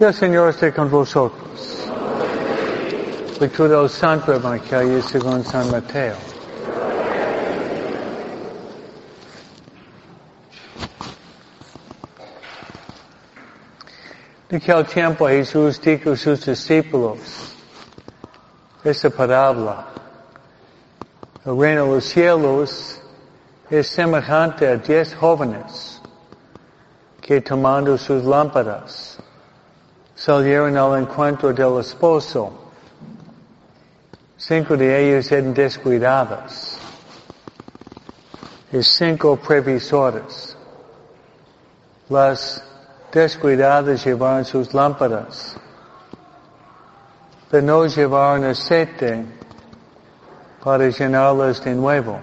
Y el Señor esté con vosotros. Lectura del Santo Evangelio según San Mateo. De aquel tiempo Jesús dijo a sus discípulos esta parábola. El reino de los cielos es semejante a diez jóvenes que tomando sus lámparas salieron al encuentro del esposo. Cinco de ellos eran descuidados y cinco previsores. Las descuidadas llevaron sus lámparas, pero no llevaron aceite para llenarlas de nuevo.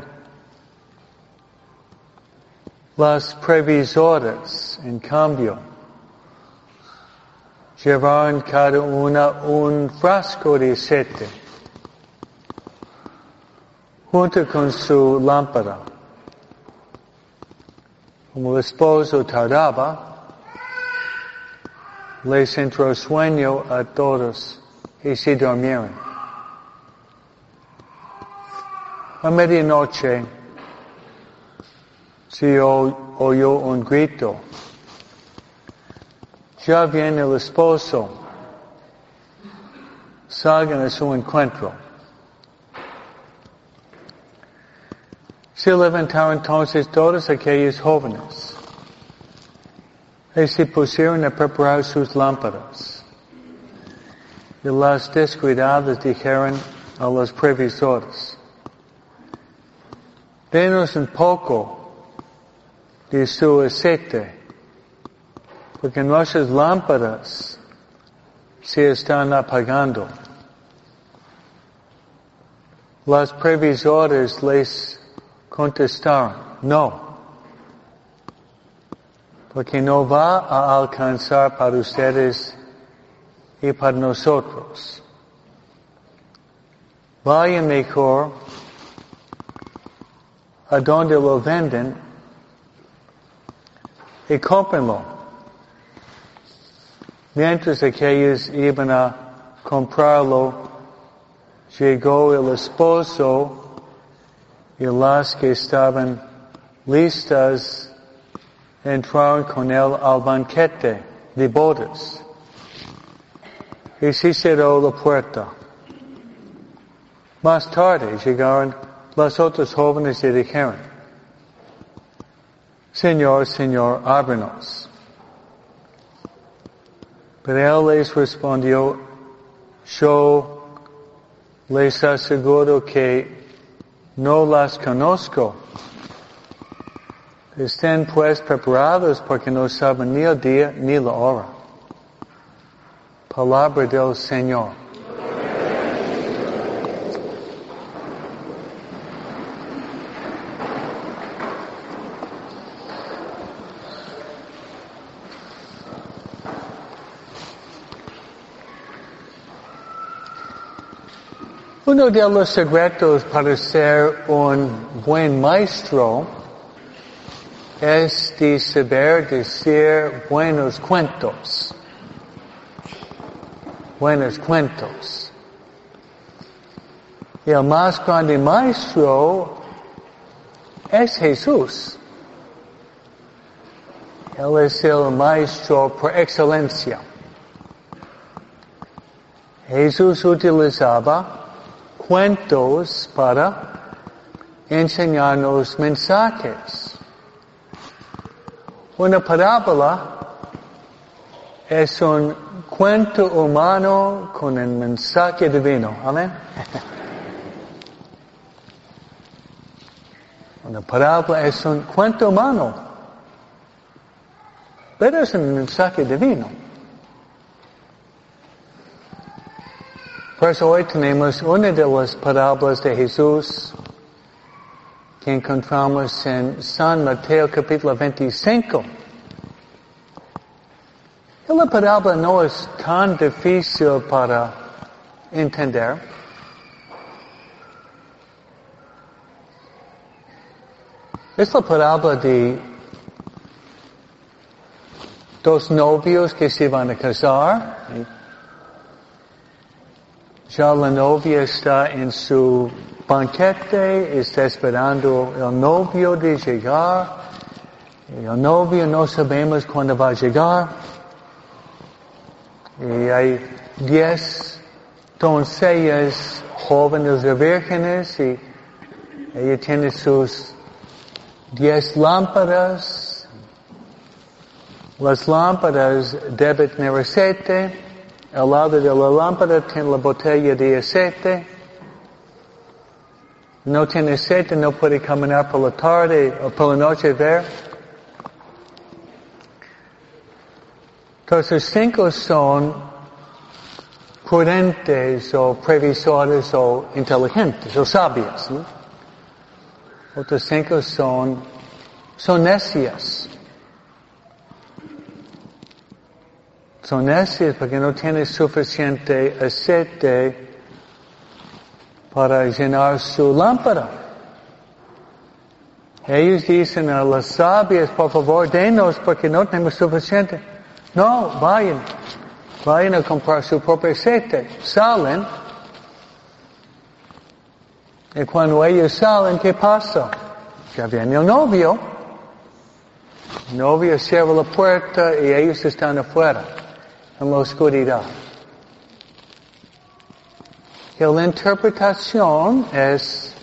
Las previsoras, en cambio, llevaron cada una un frasco de aceite junto con su lámpara. Como el esposo tardaba, les entró sueño a todos y se durmieron. A medianoche se oyó un grito. Ya viene el esposo. Salgan a su encuentro. Se levantaron entonces todos aquellos jóvenes y se pusieron a preparar sus lámparas. Y las descuidadas dijeron a los previsores, denos un poco de su aceite, porque nuestras lámparas se están apagando. Las previsores les contestaron, no, porque no va a alcanzar para ustedes y para nosotros. Vayan mejor a donde lo venden y cómprenlo. Mientras aquellos iban a comprarlo, llegó el esposo y las que estaban listas entraron con él al banquete de bodas. Y se cerró la puerta. Más tarde llegaron las otras jóvenes y dijeron, Señor, Señor, ábrenos. Pero él les respondió, yo les aseguro que no las conozco. Estén pues preparados porque no saben ni el día ni la hora. Palabra del Señor. Uno de los secretos para ser un buen maestro es de saber decir buenos cuentos. Buenos cuentos. Y el más grande maestro es Jesús. Él es el maestro por excelencia. Jesús utilizaba cuentos para enseñarnos mensajes. Una parábola es un cuento humano con un mensaje divino. Amén. Una parábola es un cuento humano, pero es un mensaje divino. Por eso hoy tenemos una de las parábolas de Jesús que encontramos en San Mateo capítulo 25. Y la parábola no es tan difícil para entender. Es la parábola de dos novios que se van a casar. Ya la novia está en su banquete, está esperando el novio de llegar. El novio no sabemos cuándo va a llegar. Y hay diez doncellas jóvenes de vírgenes y ella tiene sus diez lámparas. Las lámparas deben tener aceite. Al lado de la lámpara tiene la botella de aceite. No tiene aceite, no puede caminar por la tarde o por la noche ver. Entonces cinco son prudentes o previsores o inteligentes o sabios. ¿no? Otros cinco son, son necias. Son necias porque no tienen suficiente aceite para llenar su lámpara. Ellos dicen a las sabias, por favor, denos porque no tenemos suficiente. No, vayan. Vayan a comprar su propio aceite. Salen. Y cuando ellos salen, ¿qué pasa? Ya viene el novio. El novio cierra la puerta y ellos están afuera, en la oscuridad. Y la interpretación es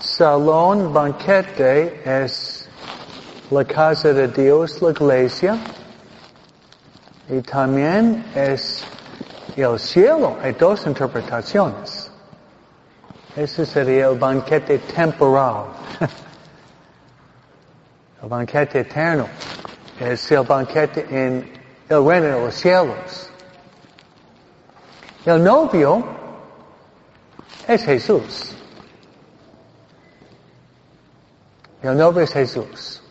salón, banquete, es la casa de Dios, la iglesia. Y también es el cielo. Hay dos interpretaciones. Ese sería el banquete temporal. el banquete eterno. Es el banquete en el reino de los cielos. El novio es Jesús. El novio es Jesús.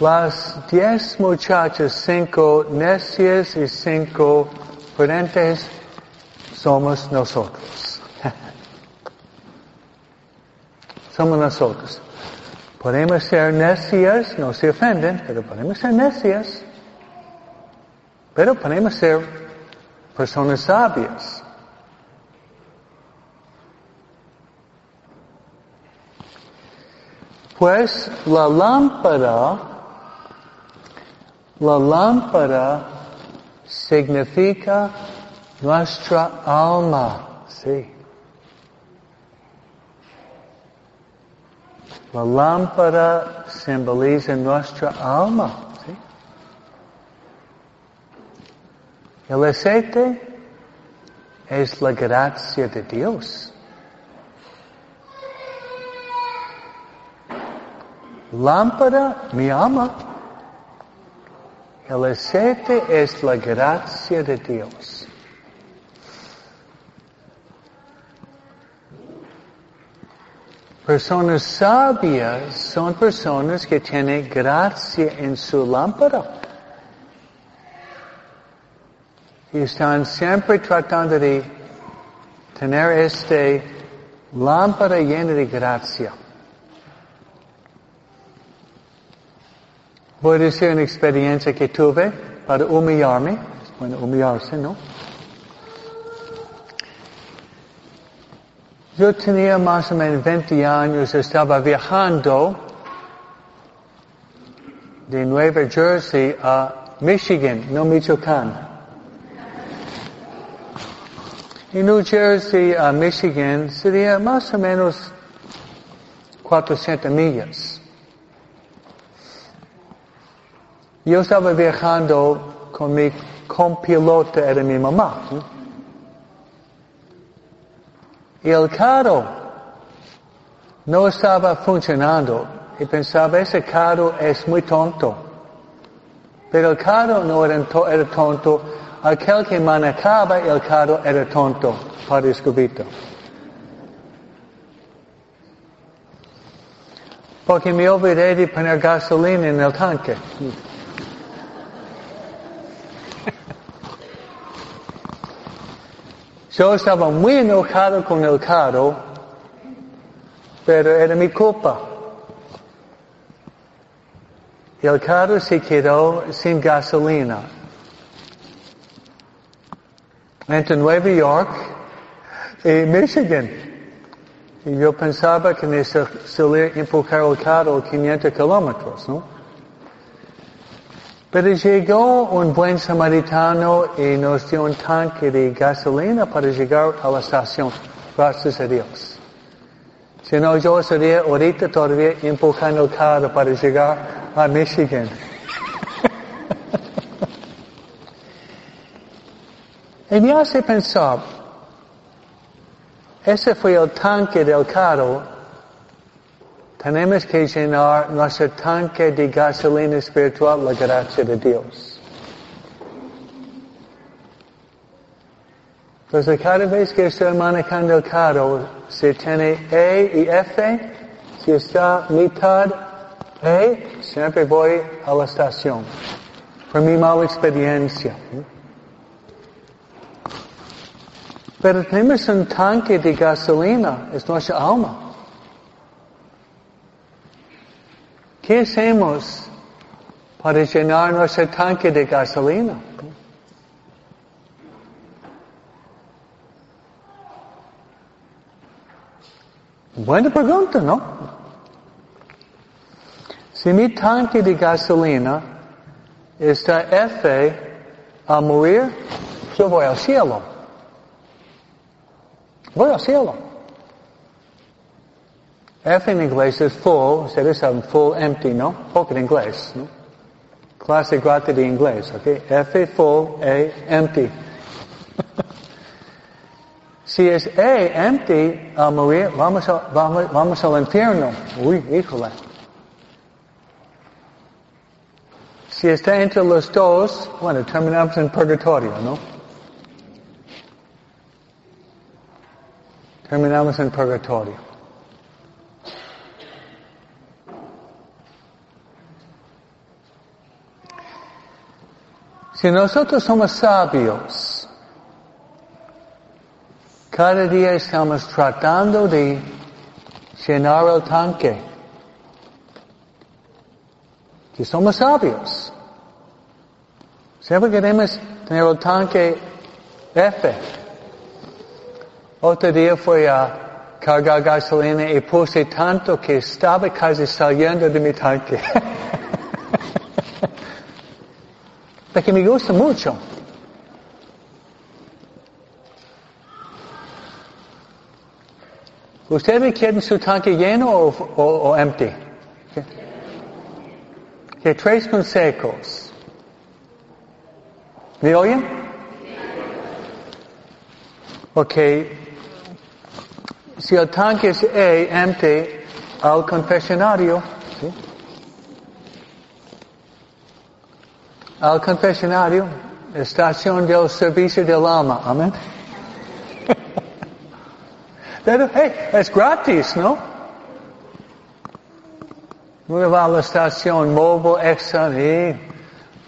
Las diez muchachas, cinco necias y cinco prudentes, somos nosotros. somos nosotros. Podemos ser necias, no se ofenden, pero podemos ser necias. Pero podemos ser personas sabias. Pues la lámpara la lámpara significa nuestra alma, sí. La lámpara simboliza nuestra alma. El aceite es la gracia de Dios. Lámpara, mi alma. El aceite es la gracia de Dios. Personas sabias son personas que tienen gracia en su lámpara. Y están siempre tratando de tener este lámpara llena de gracia. Voy a decir una experiencia que tuve para humillarme. Bueno, humillarse, ¿no? Yo tenía más o menos 20 años, estaba viajando de Nueva Jersey a Michigan, no Michoacán. En New Jersey a Michigan sería más o menos 400 millas. Yo estaba viajando con mi copiloto, era mi mamá. El carro no estaba funcionando. Y pensaba, ese carro es muy tonto. Pero el carro no era, tonto. Aquel que manejaba el carro era tonto, Padre Escobito. Porque me olvidé de poner gasolina en el tanque. Yo estaba muy enojado con el carro, pero era mi culpa. y el carro se quedó sin gasolina. Entre Nueva York y Michigan. Y yo pensaba que necesitaría empujar el carro 500 kilómetros, ¿no? Pero llegó un buen samaritano y nos dio un tanque de gasolina para llegar a la estación. Gracias a Dios. Si no, yo estaría ahorita todavía empujando carro para llegar a Michigan. y me hace pensar, ese fue el tanque del carro, tenemos que llenar nuestro tanque de gasolina espiritual, la gracia de Dios. Entonces cada vez que estoy manejando el carro, si tiene E y F, si está mitad E, siempre voy a la estación. Por mi mala experiencia. Pero tenemos un tanque de gasolina, es nuestra alma. ¿Qué hacemos para llenar nuestro tanque de gasolina? Buena pregunta, ¿no? Si mi tanque de gasolina está F a morir, yo voy al cielo. Voy al cielo. F en inglés es full, ustedes saben full empty, ¿no? Poco en inglés, ¿no? Clase gratis de inglés, ¿ok? F full, A empty. Si es A, empty, uh, a morir, vamos, a, vamos, vamos al infierno. Uy, híjole. Si está entre los dos, bueno, terminamos en purgatorio, ¿no? Terminamos en purgatorio. Si nosotros somos sabios, cada día estamos tratando de llenar el tanque. Que somos sabios. Siempre queremos tener el tanque F. Otro día fui a cargar gasolina y puse tanto que estaba casi saliendo de mi tanque. Porque me gusta mucho. ¿Ustedes quieren su tanque lleno o, o, o empty? ¿Qué? Tres consejos. ¿Me oyen? Ok. Si el tanque es empty, al confesionario. ¿sí? Al confesionario, estación del servicio del alma. Amén. Pero, hey, es gratis, ¿no? Uno va a la estación Mobile Exxon y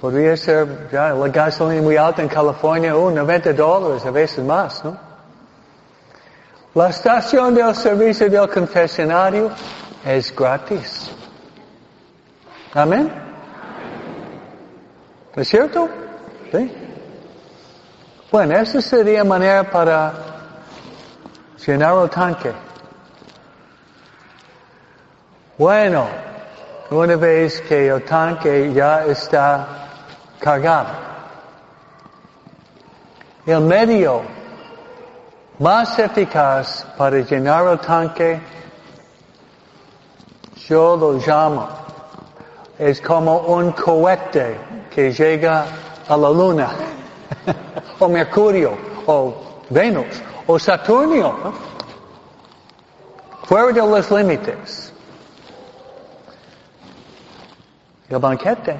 podría ser ya, la gasolina muy alta en California, uh, 90 dólares, a veces más, ¿no? La estación del servicio del confesionario es gratis. Amén. ¿No es cierto? Sí. Bueno, esa sería manera para llenar el tanque. Bueno, una vez que el tanque ya está cargado, el medio más eficaz para llenar el tanque, yo lo llamo, es como un cohete que llega a la luna, o Mercurio, o Venus, o Saturnio, fuera de los límites. El banquete,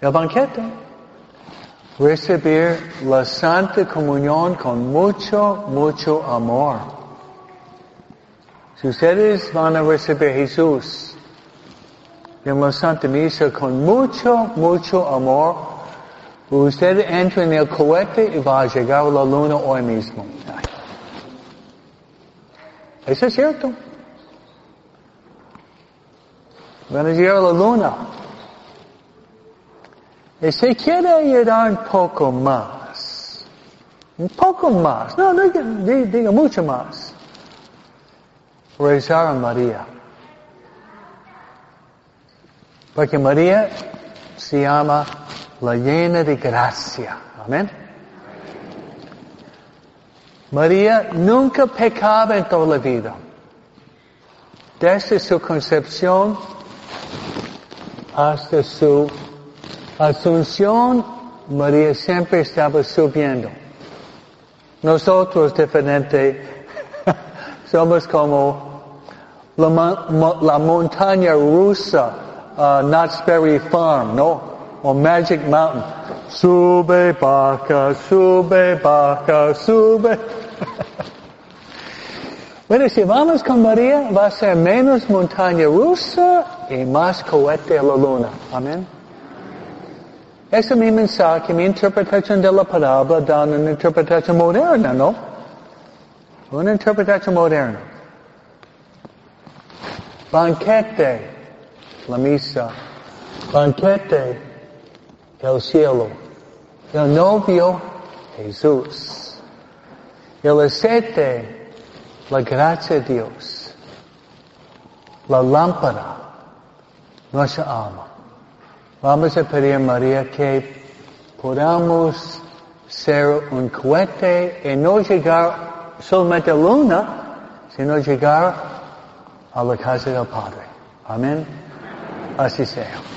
el banquete, recibir la Santa Comunión con mucho, mucho amor. Si ustedes van a recibir a Jesús en la Santa Misa con mucho, mucho amor, usted entra en el cohete y va a llegar a la luna hoy mismo. Eso es cierto. van a llegar a la luna. Y se quiere ayudar un poco más. Un poco más. No, diga, diga mucho más. Rezar a María. Porque María se llama la llena de gracia. Amén. María nunca pecaba en toda la vida. Desde su concepción hasta su asunción, María siempre estaba subiendo. Nosotros diferente, somos como la, la montaña rusa, uh, Knott's Berry Farm, ¿no? Or Magic Mountain. Sube, baja, sube, baja, sube. bueno, si vamos con María, va a ser menos montaña rusa y más cohete a la luna. Amén. Ese es mi mensaje, mi interpretación de la palabra da una interpretación moderna, ¿no? Una interpretación moderna. Banquete, la misa. Banquete, el cielo. El novio, Jesús. El aceite, la gracia de Dios. La lámpara, nuestra alma. Vamos a pedir a María que podamos ser un cohete y no llegar solamente a la luna, sino llegar a la casa del Padre. Amén. Assim seja.